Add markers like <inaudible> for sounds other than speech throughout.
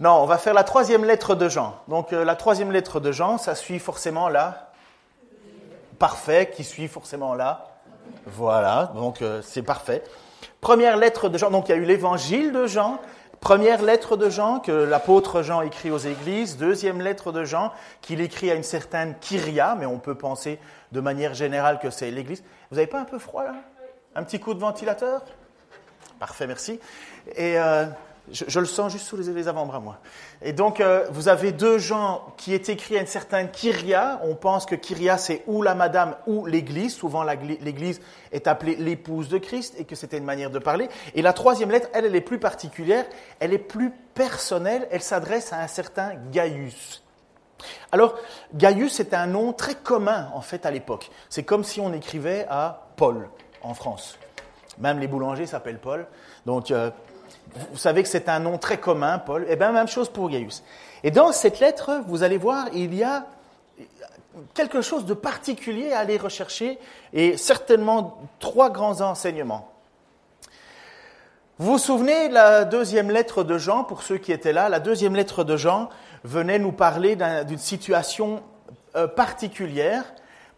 Non, on va faire la troisième lettre de Jean. Donc euh, la troisième lettre de Jean, ça suit forcément là. Parfait, qui suit forcément là. Voilà, donc euh, c'est parfait. Première lettre de Jean, donc il y a eu l'évangile de Jean, première lettre de Jean que l'apôtre Jean écrit aux églises, deuxième lettre de Jean qu'il écrit à une certaine Kyria, mais on peut penser de manière générale que c'est l'église. Vous n'avez pas un peu froid là? Un petit coup de ventilateur? Parfait, merci. Et euh, je, le sens juste sous les, avant-bras, moi. Et donc, euh, vous avez deux gens qui est écrit à une certaine Kyria. On pense que Kyria, c'est ou la madame ou l'église. Souvent, l'église est appelée l'épouse de Christ et que c'était une manière de parler. Et la troisième lettre, elle, elle est plus particulière. Elle est plus personnelle. Elle s'adresse à un certain Gaius. Alors, Gaius, c'est un nom très commun, en fait, à l'époque. C'est comme si on écrivait à Paul, en France. Même les boulangers s'appellent Paul. Donc, euh, vous savez que c'est un nom très commun, Paul. Eh bien, même chose pour Gaius. Et dans cette lettre, vous allez voir, il y a quelque chose de particulier à aller rechercher et certainement trois grands enseignements. Vous vous souvenez de la deuxième lettre de Jean, pour ceux qui étaient là, la deuxième lettre de Jean venait nous parler d'une situation euh, particulière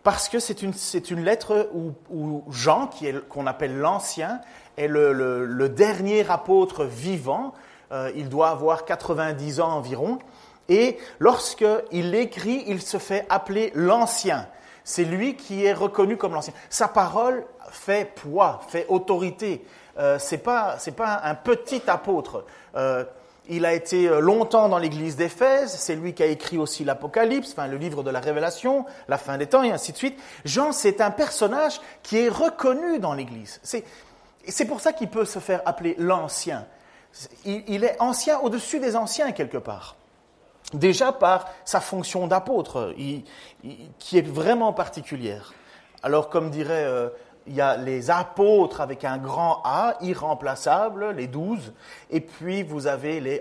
parce que c'est une, une, lettre où, où Jean, qu'on appelle l'Ancien, est le, dernier apôtre vivant. Euh, il doit avoir 90 ans environ. Et lorsqu'il écrit, il se fait appeler l'Ancien. C'est lui qui est reconnu comme l'Ancien. Sa parole fait poids, fait autorité. Euh, c'est pas pas un petit apôtre. Euh, il a été euh, longtemps dans l'église d'Éphèse, c'est lui qui a écrit aussi l'Apocalypse, enfin le livre de la Révélation, la fin des temps et ainsi de suite. Jean, c'est un personnage qui est reconnu dans l'église. C'est, c'est pour ça qu'il peut se faire appeler l'ancien. Il, est ancien au-dessus des anciens quelque part. Déjà par sa fonction d'apôtre, qui est vraiment particulière. Alors comme dirait euh, il y a les apôtres avec un grand A, irremplaçables, les douze, et puis vous avez les,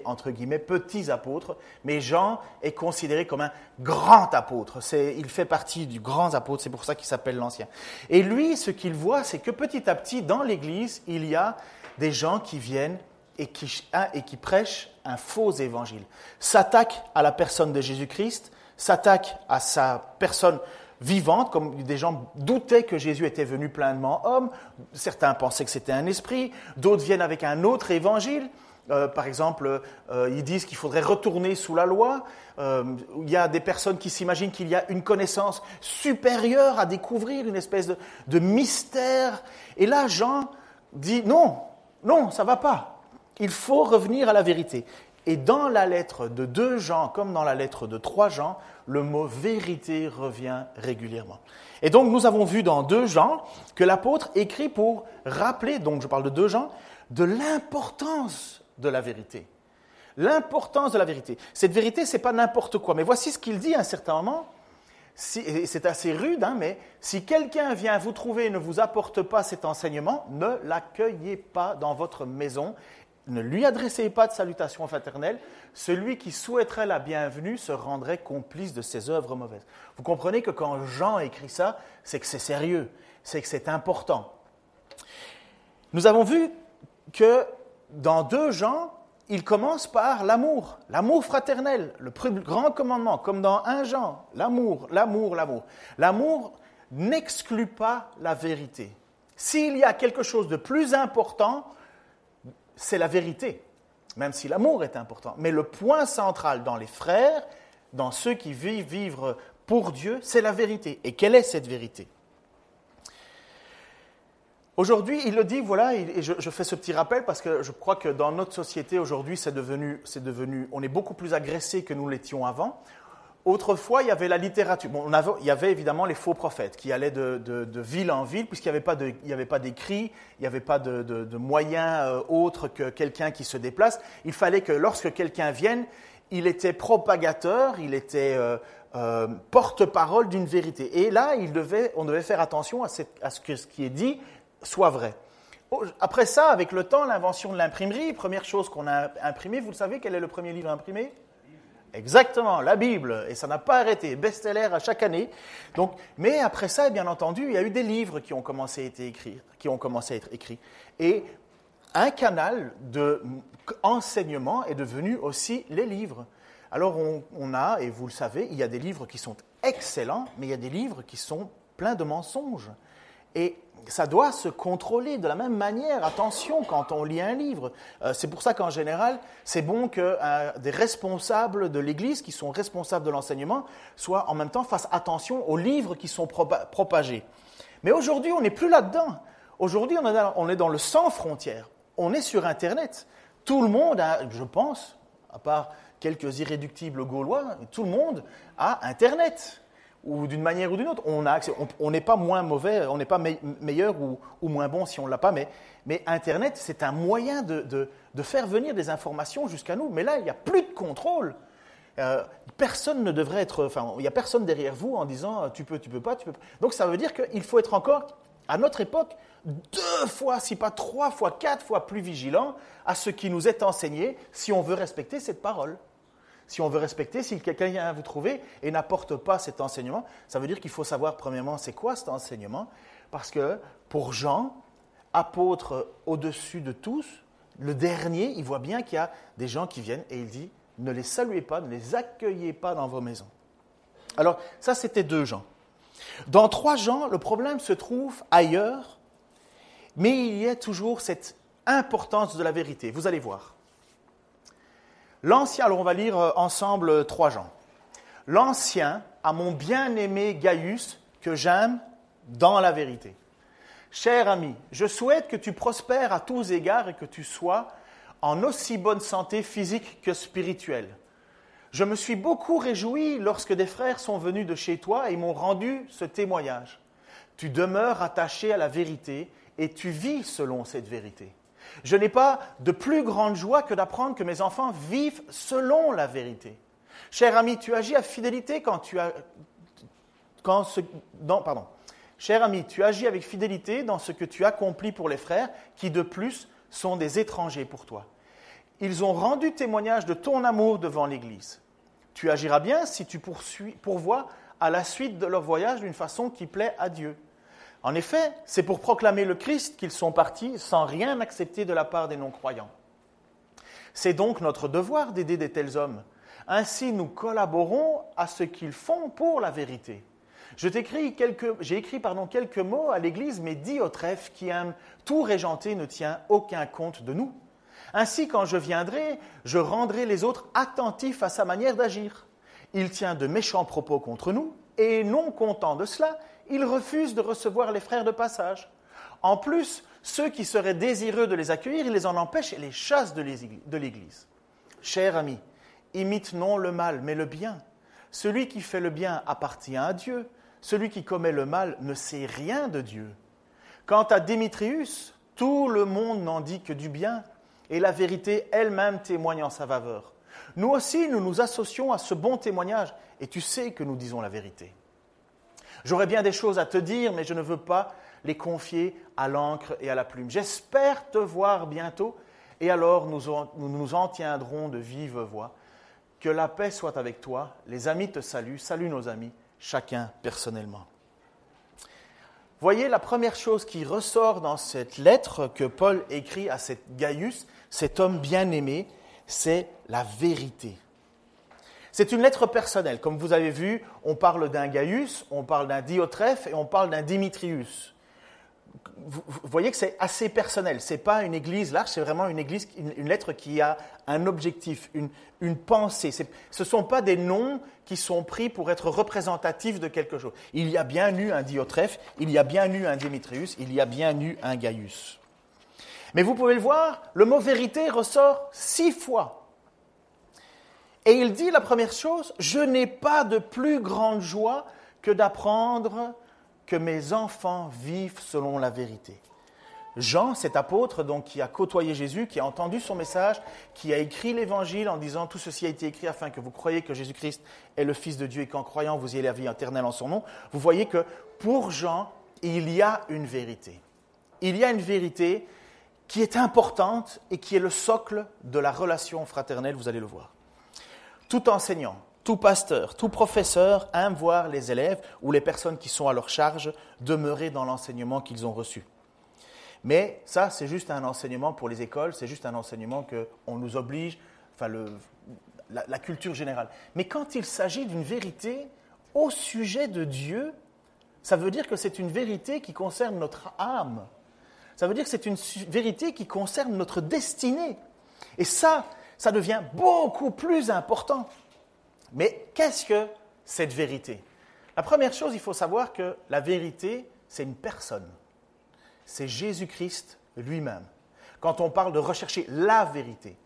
petits apôtres, mais Jean est considéré comme un grand apôtre, il fait partie du grand apôtre, c'est pour ça qu'il s'appelle l'Ancien. Et lui, ce qu'il voit, c'est que petit à petit, dans l'Église, il y a des gens qui viennent et qui, et qui prêchent un faux évangile, s'attaquent à la personne de Jésus-Christ, s'attaquent à sa personne vivante, comme des gens doutaient que Jésus était venu pleinement homme, certains pensaient que c'était un esprit, d'autres viennent avec un autre évangile. Euh, par exemple, euh, ils disent qu'il faudrait retourner sous la loi. Euh, il y a des personnes qui s'imaginent qu'il y a une connaissance supérieure à découvrir, une espèce de, de mystère. Et là, Jean dit non, non, ça va pas. Il faut revenir à la vérité. Et dans la lettre de 2 Jean, comme dans la lettre de 3 Jean, le mot vérité revient régulièrement. Et donc nous avons vu dans 2 Jean que l'apôtre écrit pour rappeler, donc je parle de 2 Jean, de l'importance de la vérité. L'importance de la vérité. Cette vérité, ce n'est pas n'importe quoi. Mais voici ce qu'il dit à un certain moment. c'est assez rude, hein, mais si quelqu'un vient vous trouver et ne vous apporte pas cet enseignement, ne l'accueillez pas dans votre maison ne lui adressez pas de salutation fraternelle, celui qui souhaiterait la bienvenue se rendrait complice de ses œuvres mauvaises. Vous comprenez que quand Jean écrit ça, c'est que c'est sérieux, c'est que c'est important. Nous avons vu que dans deux Jean, il commence par l'amour, l'amour fraternel, le grand commandement, comme dans un Jean, l'amour, l'amour, l'amour. L'amour n'exclut pas la vérité. S'il y a quelque chose de plus important, c'est la vérité, même si l'amour est important. Mais le point central dans les frères, dans ceux qui vivent vivre pour Dieu, c'est la vérité. Et quelle est cette vérité? Aujourd'hui, il le dit, voilà, et je, fais ce petit rappel parce que je crois que dans notre société aujourd'hui, c'est devenu, c'est devenu, on est beaucoup plus agressé que nous l'étions avant. Autrefois, il y avait la littérature. Bon, il y avait évidemment les faux prophètes qui allaient de, ville en ville, puisqu'il n'y avait pas d'écrit, il n'y avait pas de, moyens euh, autres que quelqu'un qui se déplace. Il fallait que lorsque quelqu'un vienne, il était propagateur, il était euh, euh, porte-parole d'une vérité. Et là, on devait faire attention à, ce que ce qui est dit soit vrai. Après ça, avec le temps, l'invention de l'imprimerie, première chose qu'on a imprimée, vous le savez, quel est le premier livre imprimé Exactement, la Bible, et ça n'a pas arrêté, best-seller à chaque année. Donc, mais après ça, bien entendu, il y a eu des livres qui ont commencé à être écrits, qui ont commencé à être écrits. Et un canal d'enseignement est devenu aussi les livres. Alors on, a, et vous le savez, il y a des livres qui sont excellents, mais il y a des livres qui sont pleins de mensonges. Et ça doit se contrôler de la même manière. Attention quand on lit un livre. Euh, c'est pour ça qu'en général, c'est bon que euh, des responsables de l'Église, qui sont responsables de l'enseignement, soient en même temps fassent attention aux livres qui sont propagés. Mais aujourd'hui, on n'est plus là-dedans. Aujourd'hui, on est dans le sans frontières. On est sur Internet. Tout le monde a, je pense, à part quelques irréductibles gaulois, tout le monde a Internet ou d'une manière ou d'une autre. On On n'est pas moins mauvais, on n'est pas meilleur ou, moins bon si on ne l'a pas, mais, Internet, c'est un moyen de, de, faire venir des informations jusqu'à nous. Mais là, il n'y a plus de contrôle. Euh, personne ne devrait être, enfin, il n'y a personne derrière vous en disant euh, tu peux, tu peux pas, tu peux pas. Donc ça veut dire qu'il faut être encore, à notre époque, deux fois, si pas trois fois, quatre fois plus vigilant à ce qui nous est enseigné si on veut respecter cette parole si on veut respecter, si quelqu'un vient vous trouver et n'apporte pas cet enseignement, ça veut dire qu'il faut savoir premièrement c'est quoi cet enseignement, parce que pour Jean, apôtre au-dessus de tous, le dernier, il voit bien qu'il y a des gens qui viennent et il dit ne les saluez pas, ne les accueillez pas dans vos maisons. Alors ça c'était deux gens. Dans trois gens, le problème se trouve ailleurs, mais il y a toujours cette importance de la vérité. Vous allez voir. L'Ancien, alors on va lire euh, ensemble trois gens. L'Ancien à mon bien-aimé Gaius, que j'aime dans la vérité. Cher ami, je souhaite que tu prospères à tous égards et que tu sois en aussi bonne santé physique que spirituelle. Je me suis beaucoup réjoui lorsque des frères sont venus de chez toi et m'ont rendu ce témoignage. Tu demeures attaché à la vérité et tu vis selon cette vérité. Je n'ai pas de plus grande joie que d'apprendre que mes enfants vivent selon la vérité. Cher ami, tu agis avec fidélité dans ce que tu accomplis pour les frères, qui de plus sont des étrangers pour toi. Ils ont rendu témoignage de ton amour devant l'Église. Tu agiras bien si tu pourvois à la suite de leur voyage d'une façon qui plaît à Dieu. En effet, c'est pour proclamer le Christ qu'ils sont partis sans rien accepter de la part des non-croyants. C'est donc notre devoir d'aider de tels hommes. Ainsi, nous collaborons à ce qu'ils font pour la vérité. j'ai écrit pardon, quelques mots à l'Église, mais dit au trèfle qui aime tout régenter ne tient aucun compte de nous. Ainsi, quand je viendrai, je rendrai les autres attentifs à sa manière d'agir. Il tient de méchants propos contre nous, et non content de cela, ils refusent de recevoir les frères de passage. En plus, ceux qui seraient désireux de les accueillir, ils les en empêchent et les chassent de l'Église. Cher ami, imite non le mal, mais le bien. Celui qui fait le bien appartient à Dieu. Celui qui commet le mal ne sait rien de Dieu. Quant à Démétrius, tout le monde n'en dit que du bien, et la vérité elle-même témoigne en sa faveur. Nous aussi, nous nous associons à ce bon témoignage, et tu sais que nous disons la vérité. J'aurais bien des choses à te dire, mais je ne veux pas les confier à l'encre et à la plume. J'espère te voir bientôt, et alors nous, nous en tiendrons de vive voix. Que la paix soit avec toi. Les amis te saluent. Salut nos amis, chacun personnellement. Voyez, la première chose qui ressort dans cette lettre que Paul écrit à cet Gaius, cet homme bien-aimé, c'est la vérité. C'est une lettre personnelle. Comme vous avez vu, on parle d'un Gaius, on parle d'un Diotrephe et on parle d'un Dimitrius. Vous voyez que c'est assez personnel. Ce n'est pas une église large, c'est vraiment une église, une, lettre qui a un objectif, une, pensée. Ce ne sont pas des noms qui sont pris pour être représentatifs de quelque chose. Il y a bien eu un Diotrephe, il y a bien eu un Dimitrius, il y a bien eu un Gaius. Mais vous pouvez le voir, le mot vérité ressort six fois et il dit la première chose, je n'ai pas de plus grande joie que d'apprendre que mes enfants vivent selon la vérité. Jean, cet apôtre, donc, qui a côtoyé Jésus, qui a entendu son message, qui a écrit l'évangile en disant tout ceci a été écrit afin que vous croyiez que Jésus-Christ est le Fils de Dieu et qu'en croyant vous ayez la vie éternelle en son nom. Vous voyez que pour Jean, il y a une vérité. Il y a une vérité qui est importante et qui est le socle de la relation fraternelle, vous allez le voir. Tout enseignant, tout pasteur, tout professeur aime voir les élèves ou les personnes qui sont à leur charge demeurer dans l'enseignement qu'ils ont reçu. Mais ça, c'est juste un enseignement pour les écoles, c'est juste un enseignement qu'on nous oblige, enfin la, la culture générale. Mais quand il s'agit d'une vérité au sujet de Dieu, ça veut dire que c'est une vérité qui concerne notre âme. Ça veut dire que c'est une vérité qui concerne notre destinée. Et ça, ça devient beaucoup plus important. Mais qu'est-ce que cette vérité? La première chose, il faut savoir que la vérité, c'est une personne c'est Jésus-Christ lui-même. Quand on parle de rechercher la vérité,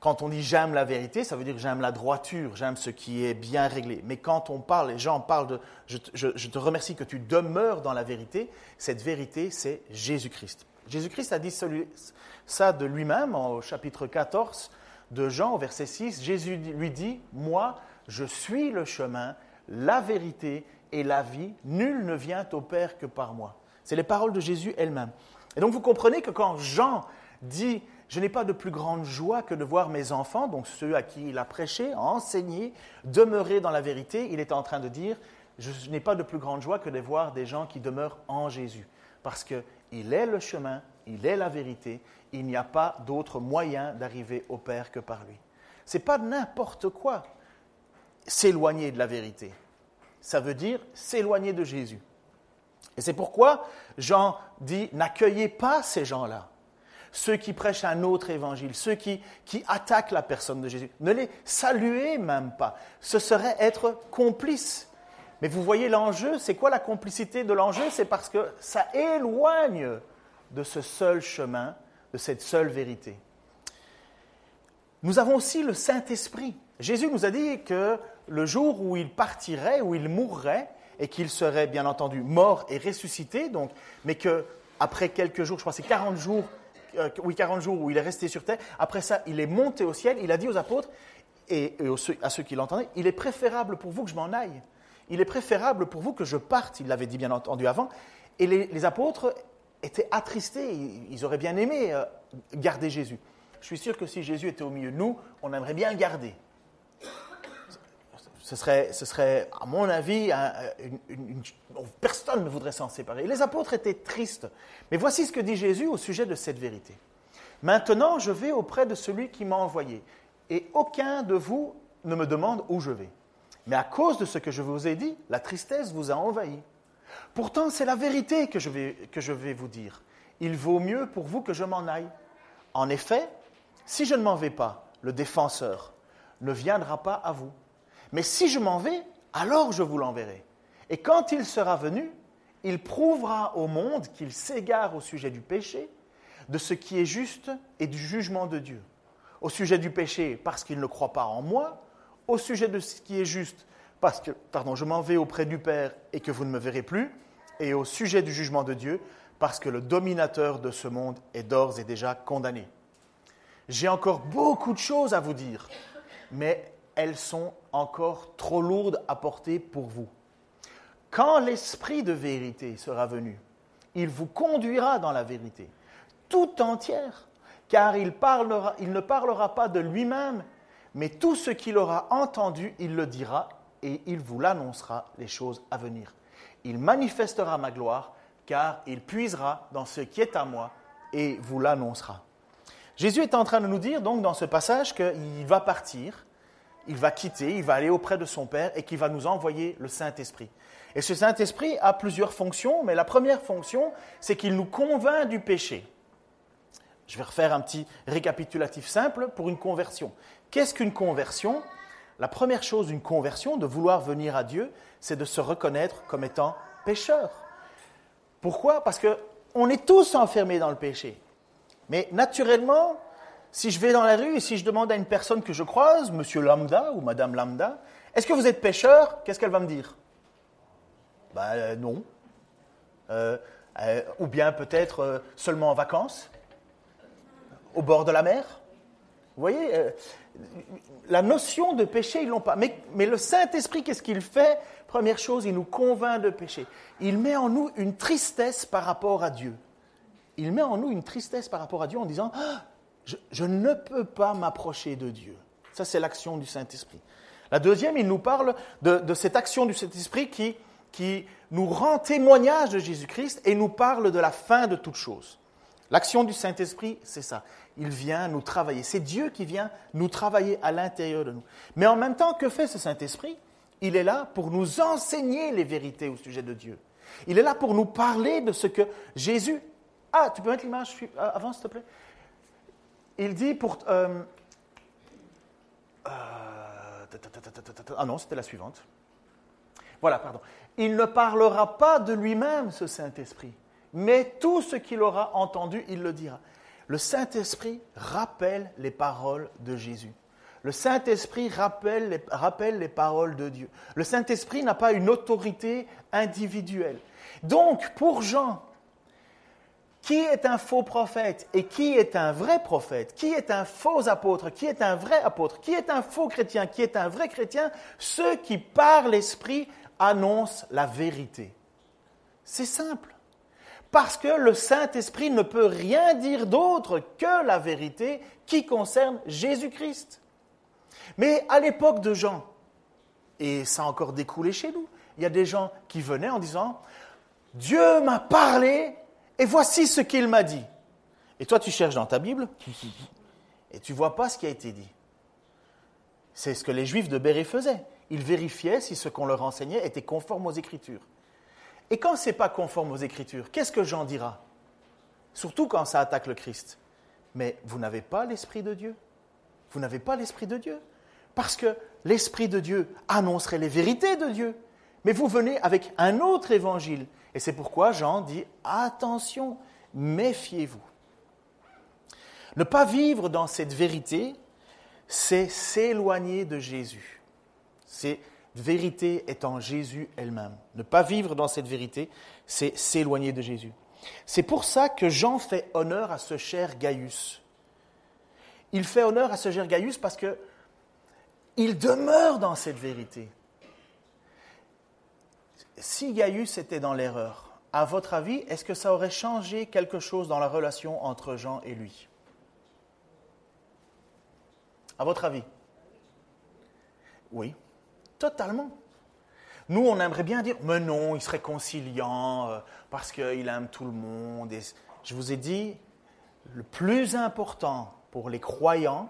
quand on dit j'aime la vérité, ça veut dire j'aime la droiture, j'aime ce qui est bien réglé. Mais quand on parle, les gens parlent de je, te remercie que tu demeures dans la vérité, cette vérité, c'est Jésus-Christ. Jésus-Christ a dit ça de lui-même au chapitre 14 de Jean, au verset 6. Jésus lui dit Moi, je suis le chemin, la vérité et la vie. Nul ne vient au Père que par moi. C'est les paroles de Jésus elles-mêmes. Et donc vous comprenez que quand Jean dit Je n'ai pas de plus grande joie que de voir mes enfants, donc ceux à qui il a prêché, enseigné, demeurer dans la vérité, il est en train de dire Je n'ai pas de plus grande joie que de voir des gens qui demeurent en Jésus. Parce qu'il est le chemin, il est la vérité, il n'y a pas d'autre moyen d'arriver au Père que par lui. Ce n'est pas n'importe quoi s'éloigner de la vérité. Ça veut dire s'éloigner de Jésus. Et c'est pourquoi Jean dit, n'accueillez pas ces gens-là, ceux qui prêchent un autre évangile, ceux qui, qui attaquent la personne de Jésus. Ne les saluez même pas. Ce serait être complice. Mais vous voyez l'enjeu, c'est quoi la complicité de l'enjeu? C'est parce que ça éloigne de ce seul chemin, de cette seule vérité. Nous avons aussi le Saint-Esprit. Jésus nous a dit que le jour où il partirait, où il mourrait, et qu'il serait bien entendu mort et ressuscité, donc, mais que après quelques jours, je crois c'est 40 jours, euh, oui 40 jours où il est resté sur terre, après ça il est monté au ciel, il a dit aux apôtres et, à ceux qui l'entendaient, il est préférable pour vous que je m'en aille, il est préférable pour vous que je parte, il l'avait dit bien entendu avant, et les, apôtres étaient attristés, ils, auraient bien aimé euh, garder Jésus. Je suis sûr que si Jésus était au milieu de nous, on aimerait bien le garder ce serait, à mon avis, personne ne voudrait s'en séparer. Les apôtres étaient tristes. Mais voici ce que dit Jésus au sujet de cette vérité. Maintenant, je vais auprès de celui qui m'a envoyé, et aucun de vous ne me demande où je vais. Mais à cause de ce que je vous ai dit, la tristesse vous a envahi. Pourtant, c'est la vérité que je, vais, que je vais vous dire. Il vaut mieux pour vous que je m'en aille. En effet, si je ne m'en vais pas, le défenseur ne viendra pas à vous. Mais si je m'en vais, alors je vous l'enverrai. Et quand il sera venu, il prouvera au monde qu'il s'égare au sujet du péché, de ce qui est juste et du jugement de Dieu. Au sujet du péché, parce qu'il ne croit pas en moi, au sujet de ce qui est juste, parce que, pardon, je m'en vais auprès du Père et que vous ne me verrez plus, et au sujet du jugement de Dieu, parce que le dominateur de ce monde est d'ores et déjà condamné. J'ai encore beaucoup de choses à vous dire, mais elles sont encore trop lourdes à porter pour vous. Quand l'Esprit de vérité sera venu, il vous conduira dans la vérité, tout entière, car il, il ne parlera pas de lui-même, mais tout ce qu'il aura entendu, il le dira et il vous l'annoncera les choses à venir. Il manifestera ma gloire, car il puisera dans ce qui est à moi et vous l'annoncera. Jésus est en train de nous dire donc dans ce passage qu'il va partir, il va quitter, il va aller auprès de son Père et qu'il va nous envoyer le Saint-Esprit. Et ce Saint-Esprit a plusieurs fonctions, mais la première fonction, c'est qu'il nous convainc du péché. Je vais refaire un petit récapitulatif simple pour une conversion. Qu'est-ce qu'une conversion? La première chose d'une conversion, de vouloir venir à Dieu, c'est de se reconnaître comme étant pécheur. Pourquoi? Parce qu'on est tous enfermés dans le péché. Mais naturellement, si je vais dans la rue et si je demande à une personne que je croise, monsieur Lambda ou madame Lambda, est-ce que vous êtes pêcheur Qu'est-ce qu'elle va me dire? Ben non. Euh, Euh, ou bien peut-être euh, seulement en vacances, au bord de la mer. Vous voyez, euh, la notion de péché, ils l'ont pas. Mais, le Saint-Esprit, qu'est-ce qu'il fait? Première chose, il nous convainc de péché. Il met en nous une tristesse par rapport à Dieu. Il met en nous une tristesse par rapport à Dieu en disant, ah, je, ne peux pas m'approcher de Dieu. Ça, c'est l'action du Saint-Esprit. La deuxième, il nous parle de, cette action du Saint-Esprit qui nous rend témoignage de Jésus-Christ et nous parle de la fin de toute chose. L'action du Saint-Esprit, c'est ça. Il vient nous travailler. C'est Dieu qui vient nous travailler à l'intérieur de nous. Mais en même temps, que fait ce Saint-Esprit? Il est là pour nous enseigner les vérités au sujet de Dieu. Il est là pour nous parler de ce que Jésus... Ah, tu peux mettre l'image avant, s'il te plaît? Il dit pour... Euh, euh, ah non, c'était la suivante. Voilà, pardon. Il ne parlera pas de lui-même, ce Saint-Esprit, mais tout ce qu'il aura entendu, il le dira. Le Saint-Esprit rappelle les paroles de Jésus. Le Saint-Esprit rappelle les, paroles de Dieu. Le Saint-Esprit n'a pas une autorité individuelle. Donc, pour Jean, qui est un faux prophète et qui est un vrai prophète, qui est un faux apôtre, qui est un vrai apôtre, qui est un faux chrétien, qui est un vrai chrétien, ceux qui par l'Esprit annonce la vérité. C'est simple. Parce que le Saint-Esprit ne peut rien dire d'autre que la vérité qui concerne Jésus-Christ. Mais à l'époque de Jean, et ça a encore découlé chez nous, il y a des gens qui venaient en disant, Dieu m'a parlé et voici ce qu'il m'a dit. Et toi, tu cherches dans ta Bible et tu vois pas ce qui a été dit. C'est ce que les Juifs de Béret faisaient ils vérifiaient si ce qu'on leur enseignait était conforme aux Écritures. Et quand ce n'est pas conforme aux Écritures, qu'est-ce que Jean dira? Surtout quand ça attaque le Christ. Mais vous n'avez pas l'Esprit de Dieu. Vous n'avez pas l'Esprit de Dieu. Parce que l'Esprit de Dieu annoncerait les vérités de Dieu. Mais vous venez avec un autre évangile. Et c'est pourquoi Jean dit, attention, méfiez-vous. Ne pas vivre dans cette vérité, c'est s'éloigner de Jésus. C'est vérité est en Jésus elle-même. Ne pas vivre dans cette vérité, c'est s'éloigner de Jésus. C'est pour ça que Jean fait honneur à ce cher Gaius. Il fait honneur à ce cher Gaius parce que il demeure dans cette vérité. Si Gaius était dans l'erreur, à votre avis, est-ce que ça aurait changé quelque chose dans la relation entre Jean et lui? À votre avis? Oui. Totalement. Nous, on aimerait bien dire, mais non, il serait conciliant euh, parce qu'il aime tout le monde. Et je vous ai dit, le plus important pour les croyants,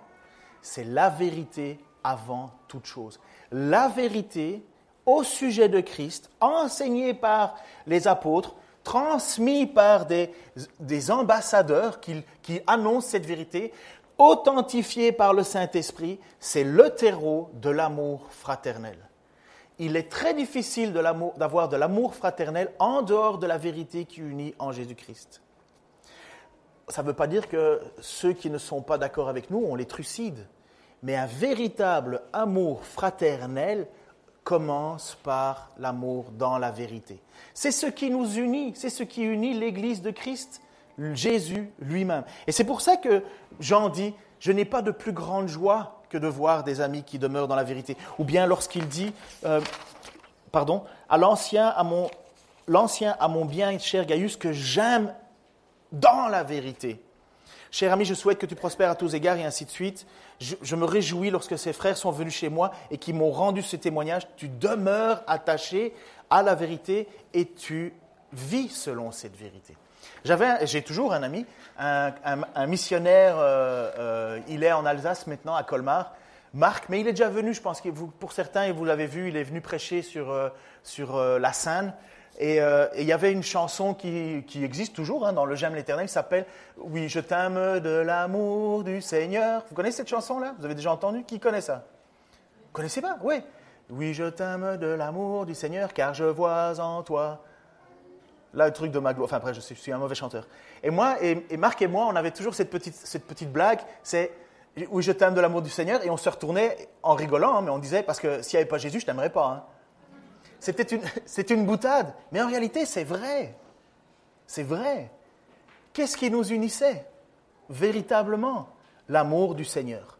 c'est la vérité avant toute chose. La vérité au sujet de Christ, enseignée par les apôtres, transmise par des, des ambassadeurs qui, qui annoncent cette vérité, authentifié par le Saint-Esprit, c'est le terreau de l'amour fraternel. Il est très difficile d'avoir de l'amour fraternel en dehors de la vérité qui unit en Jésus-Christ. Ça ne veut pas dire que ceux qui ne sont pas d'accord avec nous, on les trucide. Mais un véritable amour fraternel commence par l'amour dans la vérité. C'est ce qui nous unit, c'est ce qui unit l'Église de Christ Jésus lui-même. Et c'est pour ça que Jean dit, je n'ai pas de plus grande joie que de voir des amis qui demeurent dans la vérité. Ou bien lorsqu'il dit, euh, pardon, à l'ancien, à mon, l'ancien, à mon bien cher Gaius, que j'aime dans la vérité. Cher ami, je souhaite que tu prospères à tous égards et ainsi de suite. Je, je me réjouis lorsque ces frères sont venus chez moi et qui m'ont rendu ce témoignage. Tu demeures attaché à la vérité et tu vis selon cette vérité. J'avais, j'ai toujours un ami, un, missionnaire, euh, euh, il est en Alsace maintenant, à Colmar, Marc, mais il est déjà venu, je pense que pour certains, vous l'avez vu, il est venu prêcher sur, euh, sur la Seine. Et, il y avait une chanson qui, qui existe toujours hein, dans le J'aime l'éternel, qui s'appelle Oui, je t'aime de l'amour du Seigneur. Vous connaissez cette chanson-là? Vous avez déjà entendu? Qui connaît ça? Vous connaissez pas? Oui. Oui, je t'aime de l'amour du Seigneur, car je vois en toi Là, le truc de Maglo. Enfin, après, je suis, un mauvais chanteur. Et moi, et, Marc et moi, on avait toujours cette petite, cette petite blague. C'est oui, je t'aime de l'amour du Seigneur. Et on se retournait en rigolant, hein, mais on disait parce que s'il n'y avait pas Jésus, je t'aimerais pas. Hein. C'était une, <laughs> c'est une boutade. Mais en réalité, c'est vrai. C'est vrai. Qu'est-ce qui nous unissait Véritablement, l'amour du Seigneur.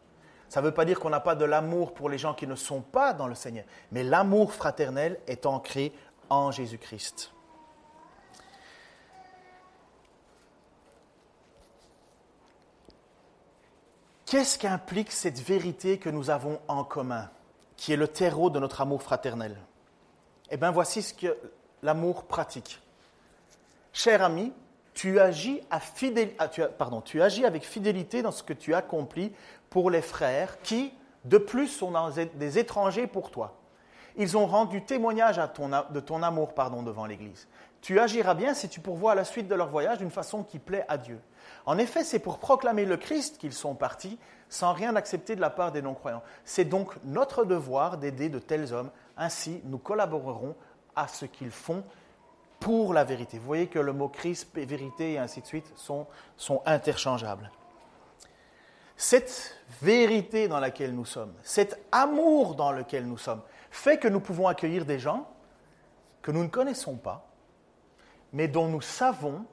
Ça ne veut pas dire qu'on n'a pas de l'amour pour les gens qui ne sont pas dans le Seigneur, mais l'amour fraternel est ancré en Jésus-Christ. Qu'est-ce qu'implique cette vérité que nous avons en commun, qui est le terreau de notre amour fraternel? Eh bien, voici ce que l'amour pratique. Cher ami, tu agis, ah, avec fidélité dans ce que tu accomplis pour les frères qui, de plus, sont des étrangers pour toi. Ils ont rendu témoignage de ton amour devant l'Église. Tu agiras bien si tu pourvois à la suite de leur voyage d'une façon qui plaît à Dieu. En effet, c'est pour proclamer le Christ qu'ils sont partis, sans rien accepter de la part des non-croyants. C'est donc notre devoir d'aider de tels hommes. Ainsi, nous collaborerons à ce qu'ils font pour la vérité. Vous voyez que le mot Christ, vérité et ainsi de suite sont, sont interchangeables. Cette vérité dans laquelle nous sommes, cet amour dans lequel nous sommes, fait que nous pouvons accueillir des gens que nous ne connaissons pas, mais dont nous savons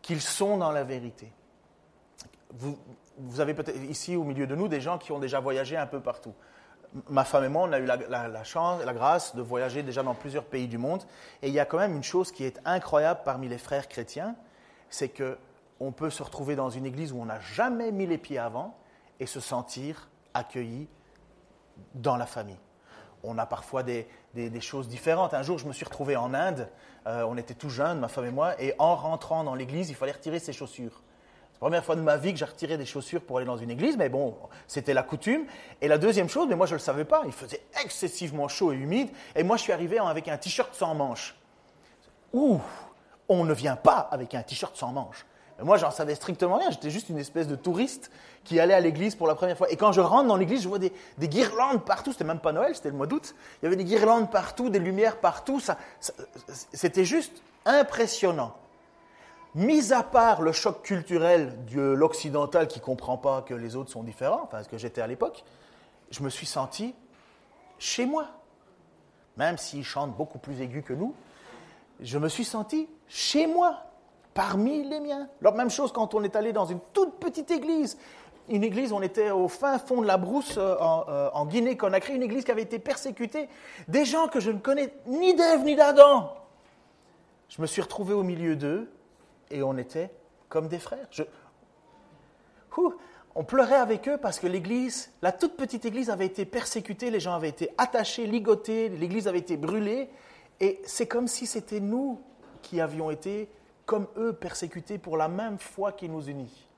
qu'ils sont dans la vérité. Vous, avez peut-être ici au milieu de nous des gens qui ont déjà voyagé un peu partout. Ma femme et moi, on a eu la, la, chance, la grâce de voyager déjà dans plusieurs pays du monde. Et il y a quand même une chose qui est incroyable parmi les frères chrétiens, c'est que on peut se retrouver dans une église où on n'a jamais mis les pieds avant et se sentir accueilli dans la famille on a parfois des, choses différentes. Un jour, je me suis retrouvé en Inde, euh, on était tout jeunes, ma femme et moi, et en rentrant dans l'église, il fallait retirer ses chaussures. C'est la première fois de ma vie que j'ai retiré des chaussures pour aller dans une église, mais bon, c'était la coutume. Et la deuxième chose, mais moi je ne le savais pas, il faisait excessivement chaud et humide, et moi je suis arrivé avec un t-shirt sans manches. Ouh, on ne vient pas avec un t-shirt sans manches. Moi, j'en savais strictement rien. J'étais juste une espèce de touriste qui allait à l'église pour la première fois. Et quand je rentre dans l'église, je vois des, guirlandes partout. C'était même pas Noël, c'était le mois d'août. Il y avait des guirlandes partout, des lumières partout. Ça, c'était juste impressionnant. Mis à part le choc culturel de l'occidental qui comprend pas que les autres sont différents, enfin ce que j'étais à l'époque, je me suis senti chez moi. Même s'ils chantent beaucoup plus aigus que nous, je me suis senti chez moi parmi les miens. La même chose quand on est allé dans une toute petite église. Une église, on était au fin fond de la brousse euh, euh, en, Guinée-Conakry, une église qui avait été persécutée. Des gens que je ne connais ni d'Ève ni d'Adam. Je me suis retrouvé au milieu d'eux et on était comme des frères. on pleurait avec eux parce que l'église, la toute petite église avait été persécutée, les gens avaient été attachés, ligotés, l'église avait été brûlée. Et c'est comme si c'était nous qui avions été comme eux persécutés pour la même foi qui nous unit.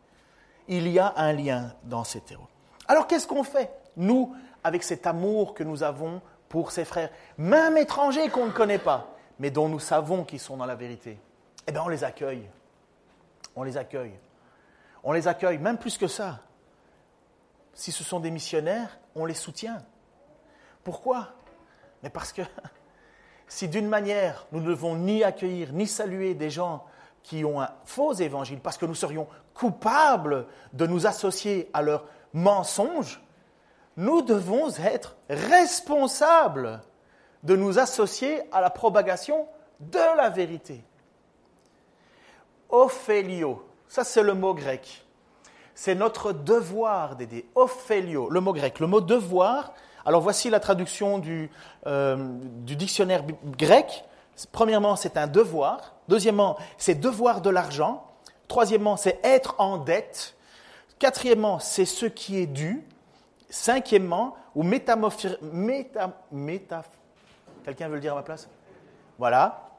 Il y a un lien dans ces terreaux. Alors qu'est-ce qu'on fait, nous, avec cet amour que nous avons pour ces frères, même étrangers qu'on ne connaît pas, mais dont nous savons qu'ils sont dans la vérité? Eh bien, on les accueille. On les accueille. On les accueille, même plus que ça. Si ce sont des missionnaires, on les soutient. Pourquoi? Mais parce que <laughs> si d'une manière, nous ne devons ni accueillir ni saluer des gens qui ont un faux évangile, parce que nous serions coupables de nous associer à leurs mensonges, nous devons être responsables de nous associer à la propagation de la vérité. Ophelio, ça c'est le mot grec. C'est notre devoir d'aider. Ophelio, le mot grec. Le mot devoir, alors voici la traduction du, euh, du dictionnaire grec. Premièrement, c'est un devoir. Deuxièmement, c'est devoir de l'argent. Troisièmement, c'est être en dette. Quatrièmement, c'est ce qui est dû. Cinquièmement, ou métamorphose. Méta, méta, Quelqu'un veut le dire à ma place? Voilà.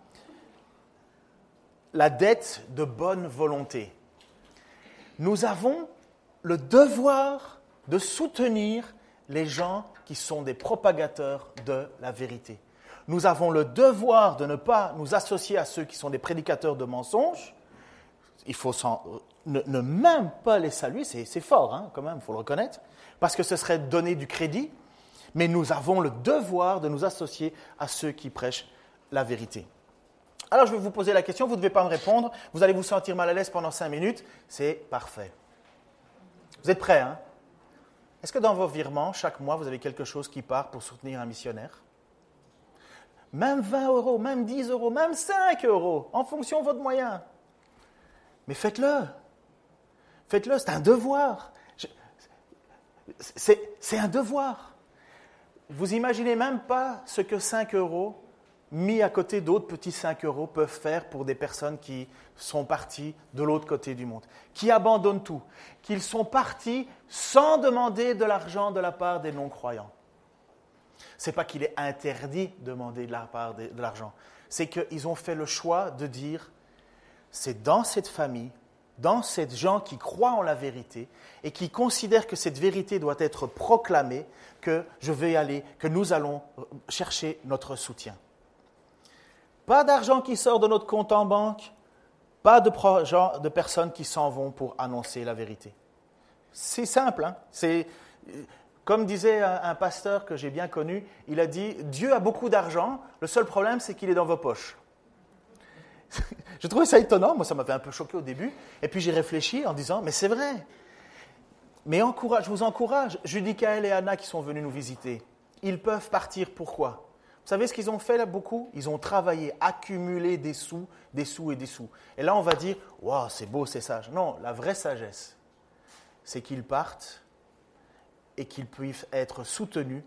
La dette de bonne volonté. Nous avons le devoir de soutenir les gens qui sont des propagateurs de la vérité nous avons le devoir de ne pas nous associer à ceux qui sont des prédicateurs de mensonges. Il faut ne, même pas les saluer, c'est fort hein, quand même, il faut le reconnaître, parce que ce serait donner du crédit, mais nous avons le devoir de nous associer à ceux qui prêchent la vérité. Alors je vais vous poser la question, vous ne devez pas me répondre, vous allez vous sentir mal à l'aise pendant cinq minutes, c'est parfait. Vous êtes prêts, hein? Est-ce que dans vos virements, chaque mois, vous avez quelque chose qui part pour soutenir un missionnaire? Même 20 euros, même 10 euros, même 5 euros, en fonction de votre moyen. Mais faites-le. Faites-le, c'est un devoir. C'est un devoir. Vous imaginez même pas ce que 5 euros, mis à côté d'autres petits 5 euros, peuvent faire pour des personnes qui sont parties de l'autre côté du monde, qui abandonnent tout, qu'ils sont partis sans demander de l'argent de la part des non-croyants. Ce n'est pas qu'il est interdit de demander de l'argent, c'est qu'ils ont fait le choix de dire, c'est dans cette famille, dans ces gens qui croient en la vérité et qui considèrent que cette vérité doit être proclamée, que je vais aller, que nous allons chercher notre soutien. Pas d'argent qui sort de notre compte en banque, pas de, de personnes qui s'en vont pour annoncer la vérité. C'est simple. Hein. C'est, comme disait un, pasteur que j'ai bien connu, il a dit, Dieu a beaucoup d'argent, le seul problème c'est qu'il est dans vos poches. <laughs> je trouvais ça étonnant, moi ça m'avait un peu choqué au début, et puis j'ai réfléchi en disant, mais c'est vrai. Mais encourage, je vous encourage, Judicaël et Anna qui sont venus nous visiter, ils peuvent partir pourquoi? Vous savez ce qu'ils ont fait là beaucoup? Ils ont travaillé, accumulé des sous, des sous et des sous. Et là on va dire, waouh, c'est beau, c'est sage. Non, la vraie sagesse, c'est qu'ils partent et qu'ils puissent être soutenus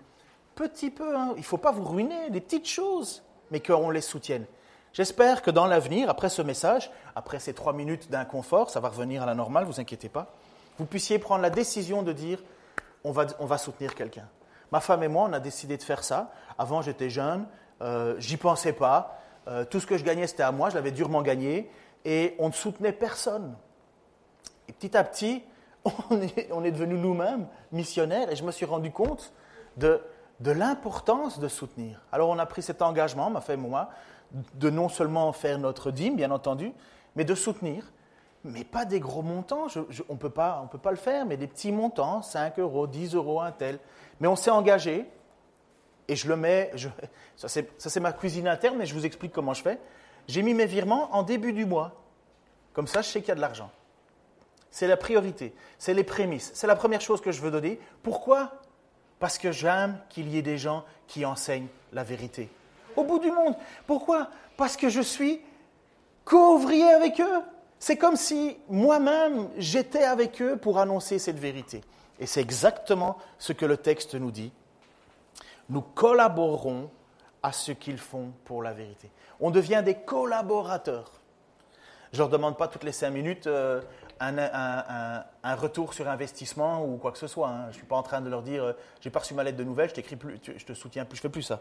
petit peu. Hein. Il ne faut pas vous ruiner, des petites choses, mais qu'on les soutienne. J'espère que dans l'avenir, après ce message, après ces trois minutes d'inconfort, ça va revenir à la normale, vous inquiétez pas, vous puissiez prendre la décision de dire on va, on va soutenir quelqu'un. Ma femme et moi, on a décidé de faire ça. Avant, j'étais jeune, euh, j'y pensais pas. Euh, tout ce que je gagnais, c'était à moi, je l'avais durement gagné, et on ne soutenait personne. Et petit à petit, <laughs> on est, on est devenus nous-mêmes missionnaires, et je me suis rendu compte de, l'importance de soutenir. Alors on a pris cet engagement, ma femme moi, de non seulement faire notre dîme, bien entendu, mais de soutenir, mais pas des gros montants, on ne peut pas le faire, mais des petits montants, 5 euros, 10 euros, un tel. Mais on s'est engagé, et je le mets, ça c'est ma cuisine interne, mais je vous explique comment je fais. J'ai mis mes virements en début du mois. Comme ça, je sais qu'il y a de l'argent. C'est la priorité, c'est les prémices, c'est la première chose que je veux donner. Pourquoi? Parce que j'aime qu'il y ait des gens qui enseignent la vérité au bout du monde. Pourquoi? Parce que je suis co-ouvrier avec eux. C'est comme si moi-même j'étais avec eux pour annoncer cette vérité. Et c'est exactement ce que le texte nous dit. Nous collaborons à ce qu'ils font pour la vérité. On devient des collaborateurs. Je ne leur demande pas toutes les cinq minutes, euh, un, retour sur investissement ou quoi que ce soit. Hein. Je ne suis pas en train de leur dire euh, j'ai pas reçu ma lettre de nouvelles, je t'écris plus, je te soutiens plus, je fais plus ça.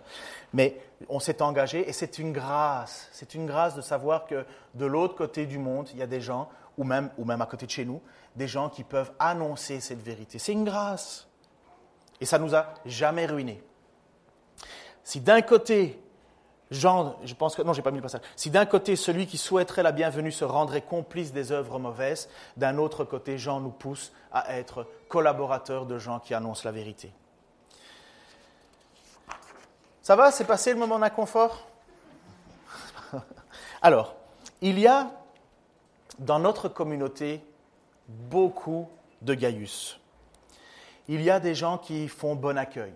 Mais on s'est engagé et c'est une grâce. C'est une grâce de savoir que de l'autre côté du monde, il y a des gens, ou même, ou même à côté de chez nous, des gens qui peuvent annoncer cette vérité. C'est une grâce. Et ça nous a jamais ruinés. Si d'un côté, Jean, je pense que non, j'ai pas mis le passage. Si d'un côté celui qui souhaiterait la bienvenue se rendrait complice des œuvres mauvaises, d'un autre côté Jean nous pousse à être collaborateurs de gens qui annoncent la vérité. Ça va, c'est passé le moment d'inconfort <laughs> Alors, il y a dans notre communauté beaucoup de Gaius. Il y a des gens qui font bon accueil.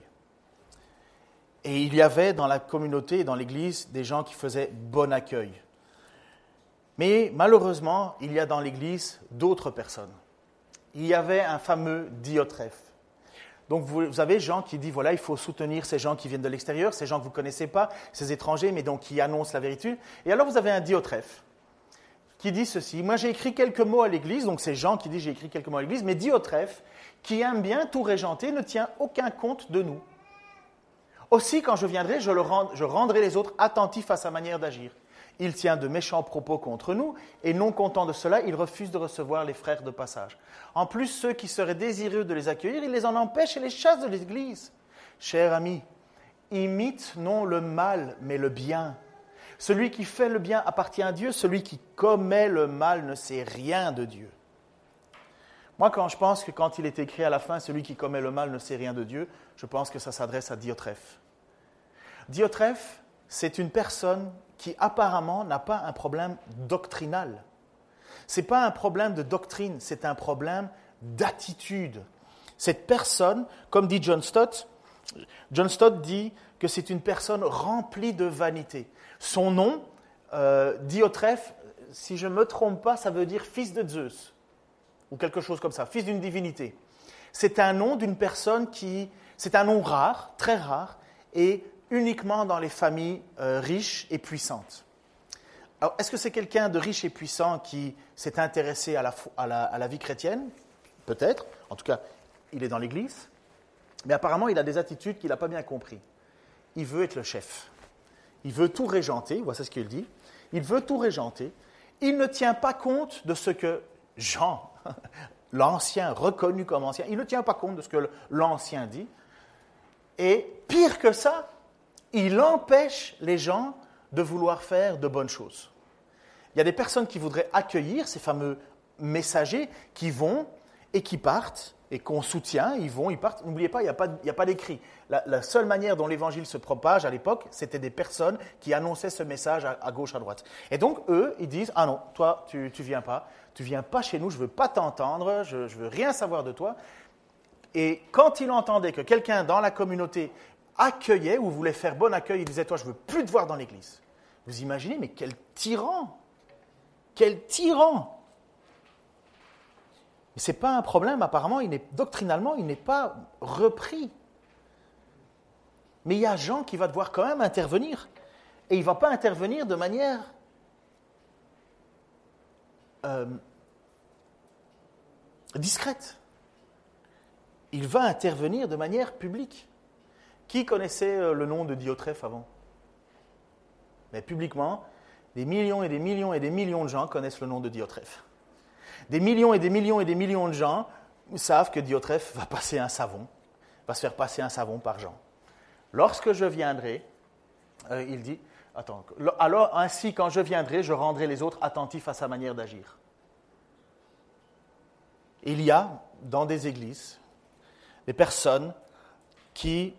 Et il y avait dans la communauté dans l'Église des gens qui faisaient bon accueil. Mais malheureusement, il y a dans l'Église d'autres personnes. Il y avait un fameux Diotrephe. Donc vous avez gens qui disent, voilà, il faut soutenir ces gens qui viennent de l'extérieur, ces gens que vous ne connaissez pas, ces étrangers, mais donc qui annoncent la vérité. Et alors vous avez un Diotrephe qui dit ceci. Moi j'ai écrit quelques mots à l'Église, donc ces gens qui disent j'ai écrit quelques mots à l'Église, mais Diotrephe, qui aime bien tout régenter, ne tient aucun compte de nous. Aussi, quand je viendrai, je, rendrai les autres attentifs à sa manière d'agir. Il tient de méchants propos contre nous, et non content de cela, il refuse de recevoir les frères de passage. En plus, ceux qui seraient désireux de les accueillir, il les en empêche et les chasse de l'Église. Cher ami, imite non le mal, mais le bien. Celui qui fait le bien appartient à Dieu, celui qui commet le mal ne sait rien de Dieu. Moi, quand je pense que quand il est écrit à la fin, celui qui commet le mal ne sait rien de Dieu, je pense que ça s'adresse à Diotrephe. Diotrephe, c'est une personne qui apparemment n'a pas un problème doctrinal. Ce n'est pas un problème de doctrine, c'est un problème d'attitude. Cette personne, comme dit John Stott, John Stott dit que c'est une personne remplie de vanité. Son nom, euh, si je ne me trompe pas, ça veut dire fils de Zeus, ou quelque chose comme ça, fils d'une divinité. C'est un nom d'une personne qui, c'est un nom rare, très rare, et uniquement dans les familles euh, riches et puissantes. Alors, est-ce que c'est quelqu'un de riche et puissant qui s'est intéressé à la, vie chrétienne? Peut-être. En tout cas, il est dans l'Église. Mais apparemment, il a des attitudes qu'il n'a pas bien compris. Il veut être le chef. Il veut tout régenter, voici ce qu'il dit. Il veut tout régenter. Il ne tient pas compte de ce que Jean, <laughs> l'ancien, reconnu comme ancien, il ne tient pas compte de ce que l'ancien dit. Et pire que ça, il empêche les gens de vouloir faire de bonnes choses. Il y a des personnes qui voudraient accueillir ces fameux messagers qui vont et qui partent et qu'on soutient, ils vont, ils partent. N'oubliez pas, il n'y a pas, d'écrit. La, seule manière dont l'évangile se propage à l'époque, c'était des personnes qui annonçaient ce message à, gauche, à droite. Et donc, eux, ils disent Ah non, toi, tu ne viens pas, tu viens pas chez nous, je ne veux pas t'entendre, je ne veux rien savoir de toi. Et quand il entendait que quelqu'un dans la communauté accueillait ou voulait faire bon accueil, il disait Toi, je ne veux plus te voir dans l'église. Vous imaginez, mais quel tyran Quel tyran ce n'est pas un problème, apparemment, doctrinalement, il n'est pas repris. Mais il y a Jean qui va devoir quand même intervenir. Et il ne va pas intervenir de manière euh, discrète. Il va intervenir de manière publique. Qui connaissait euh, le nom de Diotrephe avant? Mais publiquement, des millions et des millions et des millions de gens connaissent le nom de Diotrephe. Des millions et des millions et des millions de gens savent que Diotrephe va passer un savon, va se faire passer un savon par Jean. Lorsque je viendrai, euh, il dit, attends, alors ainsi quand je viendrai, je rendrai les autres attentifs à sa manière d'agir. Il y a dans des églises des personnes qui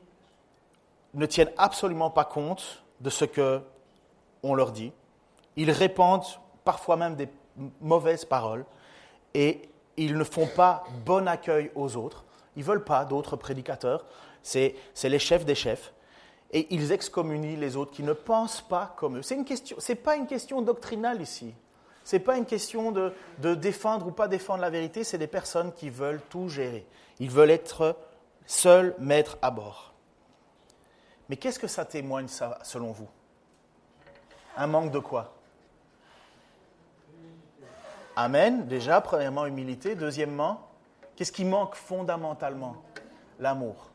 ne tiennent absolument pas compte de ce que on leur dit. Ils répandent parfois même des mauvaises paroles et ils ne font pas bon accueil aux autres. Ils veulent pas d'autres prédicateurs. C'est les chefs des chefs. Et ils excommunient les autres qui ne pensent pas comme eux. Ce n'est pas une question doctrinale ici. Ce n'est pas une question de, de, défendre ou pas défendre la vérité. C'est des personnes qui veulent tout gérer. Ils veulent être seuls maîtres à bord. Mais qu'est-ce que ça témoigne, ça, selon vous? Un manque de quoi? Amen. Déjà, premièrement, humilité. Deuxièmement, qu'est-ce qui manque fondamentalement? L'amour.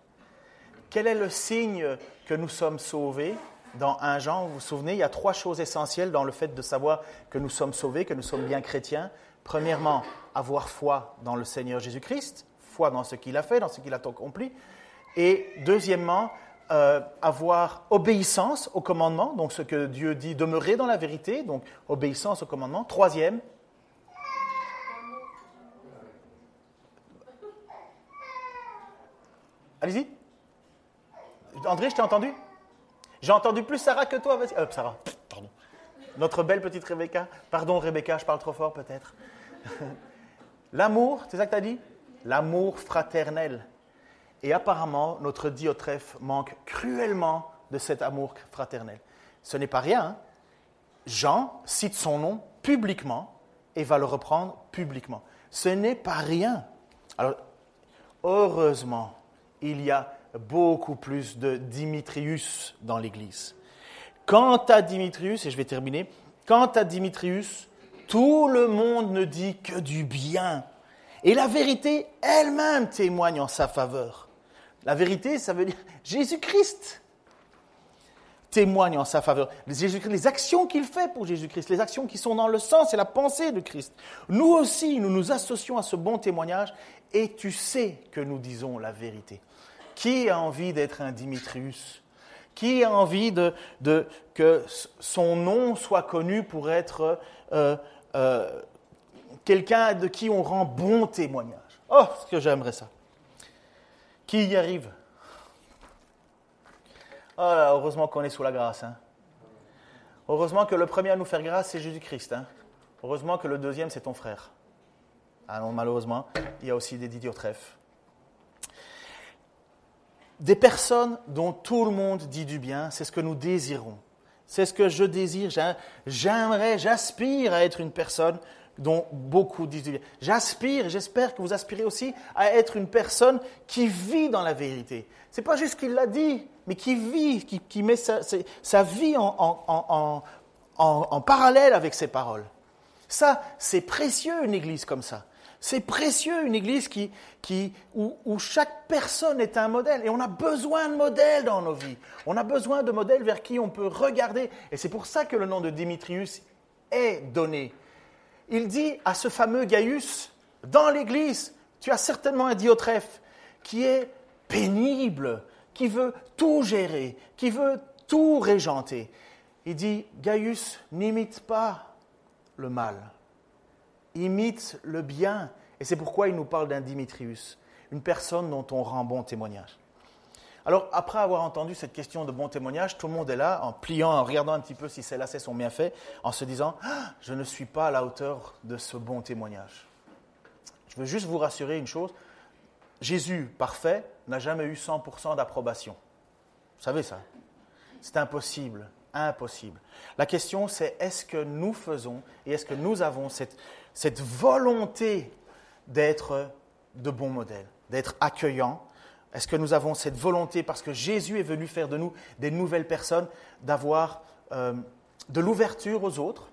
Quel est le signe que nous sommes sauvés dans un Jean, vous vous souvenez, il y a trois choses essentielles dans le fait de savoir que nous sommes sauvés, que nous sommes bien chrétiens. Premièrement, avoir foi dans le Seigneur Jésus-Christ, foi dans ce qu'il a fait, dans ce qu'il a accompli. Et deuxièmement, euh, avoir obéissance au commandement, donc ce que Dieu dit, demeurer dans la vérité, donc obéissance au commandement. Troisième, Allez-y. André, je t'ai entendu? J'ai entendu plus Sarah que toi. Vas-y. Euh, Sarah, pardon. Notre belle petite Rebecca. Pardon, Rebecca, je parle trop fort peut-être. <laughs> L'amour, c'est ça que tu as dit? L'amour fraternel. Et apparemment, notre Diotrephe manque cruellement de cet amour fraternel. Ce n'est pas rien. Hein. Jean cite son nom publiquement et va le reprendre publiquement. Ce n'est pas rien. Alors, heureusement, il y a beaucoup plus de Dimitrius dans l'Église. Quant à Dimitrius, et je vais terminer, quant à Dimitrius, tout le monde ne dit que du bien. Et la vérité elle-même témoigne en sa faveur. La vérité, ça veut dire Jésus-Christ témoigne en sa faveur. Les actions qu'il fait pour Jésus-Christ, les actions qui sont dans le sens et la pensée de Christ. Nous aussi, nous nous associons à ce bon témoignage et tu sais que nous disons la vérité. Qui a envie d'être un Dimitrius? Qui a envie de, que son nom soit connu pour être euh, euh, quelqu'un de qui on rend bon témoignage? Oh, ce que j'aimerais ça. Qui y arrive? Oh là, heureusement qu'on est sous la grâce. Hein. Heureusement que le premier à nous faire grâce, c'est Jésus-Christ. Hein. Heureusement que le deuxième, c'est ton frère. Ah non, malheureusement, il y a aussi des idiotrefs. Des personnes dont tout le monde dit du bien, c'est ce que nous désirons. C'est ce que je désire. J'aimerais, j'aspire à être une personne dont beaucoup disent du bien. J'aspire, j'espère que vous aspirez aussi à être une personne qui vit dans la vérité. Ce n'est pas juste qu'il l'a dit, mais qui vit, qui, met sa, vie en, parallèle avec ses paroles. Ça, c'est précieux une église comme ça. C'est précieux une église qui, qui, où, chaque personne est un modèle. Et on a besoin de modèles dans nos vies. On a besoin de modèles vers qui on peut regarder. Et c'est pour ça que le nom de Démétrius est donné. Il dit à ce fameux Gaius, dans l'église, tu as certainement un Diotrephe qui est pénible, qui veut tout gérer, qui veut tout régenter. Il dit, Gaius, n'imite pas le mal, imite le bien. Et c'est pourquoi il nous parle d'un Dimitrius, une personne dont on rend bon témoignage. Alors, après avoir entendu cette question de bon témoignage, tout le monde est là, en pliant, en regardant un petit peu si lacets sont bien faits, en se disant ah, Je ne suis pas à la hauteur de ce bon témoignage. Je veux juste vous rassurer une chose Jésus, parfait, n'a jamais eu 100% d'approbation. Vous savez ça? C'est impossible impossible. La question, c'est est-ce que nous faisons et est-ce que nous avons cette, cette volonté d'être de bons modèles, d'être accueillants. Est-ce que nous avons cette volonté, parce que Jésus est venu faire de nous des nouvelles personnes, d'avoir euh, de l'ouverture aux autres?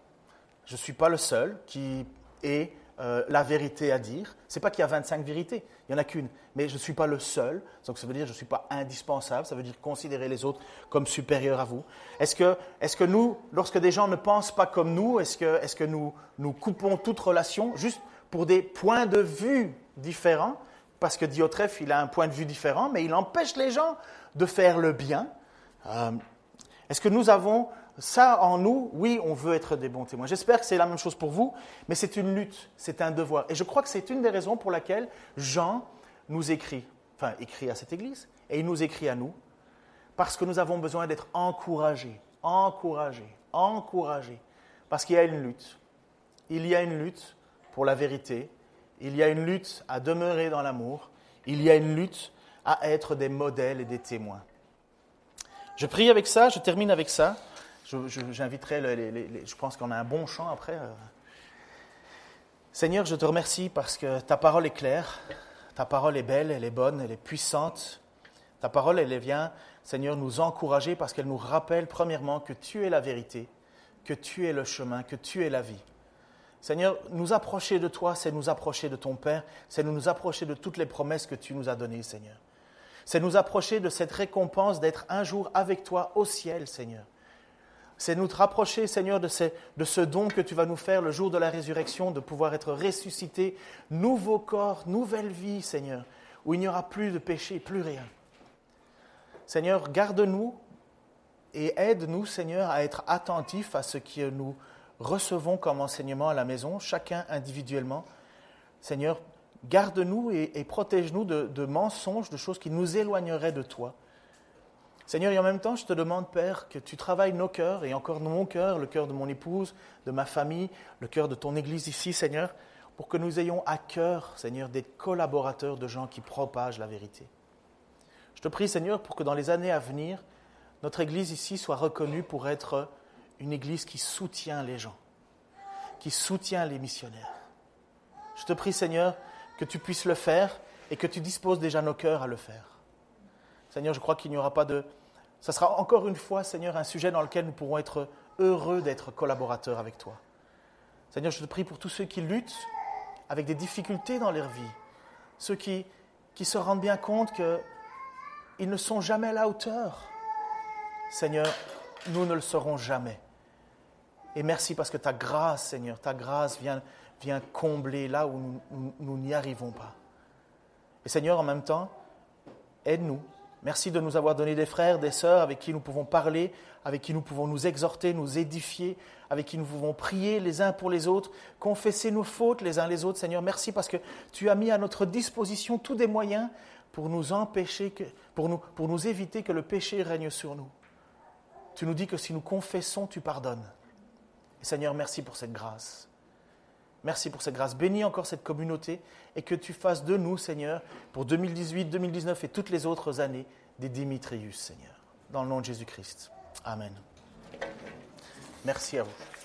Je ne suis pas le seul qui est euh, la vérité à dire. Ce n'est pas qu'il y a 25 vérités, il n'y en a qu'une. Mais je ne suis pas le seul, donc ça veut dire que je ne suis pas indispensable, ça veut dire considérer les autres comme supérieurs à vous. Est-ce que, est que nous, lorsque des gens ne pensent pas comme nous, est-ce que, est que nous, nous coupons toute relation juste pour des points de vue différents? Parce que Diotrephe, il a un point de vue différent, mais il empêche les gens de faire le bien. Euh, est-ce que nous avons ça en nous, oui, on veut être des bons témoins. J'espère que c'est la même chose pour vous, mais c'est une lutte, c'est un devoir. Et je crois que c'est une des raisons pour laquelle Jean nous écrit, enfin écrit à cette Église, et il nous écrit à nous, parce que nous avons besoin d'être encouragés, encouragés, encouragés, parce qu'il y a une lutte. Il y a une lutte pour la vérité, il y a une lutte à demeurer dans l'amour, il y a une lutte à être des modèles et des témoins. Je prie avec ça, je termine avec ça. J'inviterai, les, je pense qu'on a un bon chant après. Euh. Seigneur, je te remercie parce que ta parole est claire, ta parole est belle, elle est bonne, elle est puissante. Ta parole, elle vient, Seigneur, nous encourager parce qu'elle nous rappelle premièrement que tu es la vérité, que tu es le chemin, que tu es la vie. Seigneur, nous approcher de toi, c'est nous approcher de ton Père, c'est nous approcher de toutes les promesses que tu nous as données, Seigneur. C'est nous approcher de cette récompense d'être un jour avec toi au ciel, Seigneur. C'est nous rapprocher, Seigneur, de, ce don que tu vas nous faire le jour de la résurrection, de pouvoir être ressuscité, nouveau corps, nouvelle vie, Seigneur, où il n'y aura plus de péché, plus rien. Seigneur, garde-nous et aide-nous, Seigneur, à être attentifs à ce que nous recevons comme enseignement à la maison, chacun individuellement. Seigneur, garde-nous et, protège-nous de mensonges, de choses qui nous éloigneraient de toi. Seigneur, et en même temps, je te demande, Père, que tu travailles nos cœurs, et encore mon cœur, le cœur de mon épouse, de ma famille, le cœur de ton Église ici, Seigneur, pour que nous ayons à cœur, Seigneur, d'être collaborateurs de gens qui propagent la vérité. Je te prie, Seigneur, pour que dans les années à venir, notre Église ici soit reconnue pour être une Église qui soutient les gens, qui soutient les missionnaires. Je te prie, Seigneur, que tu puisses le faire et que tu disposes déjà nos cœurs à le faire. Seigneur, je crois qu'il n'y aura pas de... Ça sera encore une fois, Seigneur, un sujet dans lequel nous pourrons être heureux d'être collaborateurs avec toi. Seigneur, je te prie pour tous ceux qui luttent avec des difficultés dans leur vie, ceux qui, qui se rendent bien compte qu'ils ne sont jamais à la hauteur. Seigneur, nous ne le serons jamais. Et merci parce que ta grâce, Seigneur, ta grâce vient, vient combler là où nous n'y arrivons pas. Et Seigneur, en même temps, aide-nous Merci de nous avoir donné des frères, des sœurs avec qui nous pouvons parler, avec qui nous pouvons nous exhorter, nous édifier, avec qui nous pouvons prier les uns pour les autres, confesser nos fautes les uns les autres. Seigneur, merci parce que tu as mis à notre disposition tous des moyens pour nous empêcher, pour, nous, pour nous éviter que le péché règne sur nous. Tu nous dis que si nous confessons, tu pardonnes. Seigneur, merci pour cette grâce. Merci pour cette grâce. Bénis encore cette communauté et que tu fasses de nous, Seigneur, pour 2018, 2019 et toutes les autres années, des Dimitrius, Seigneur. Dans le nom de Jésus-Christ. Amen. Merci à vous.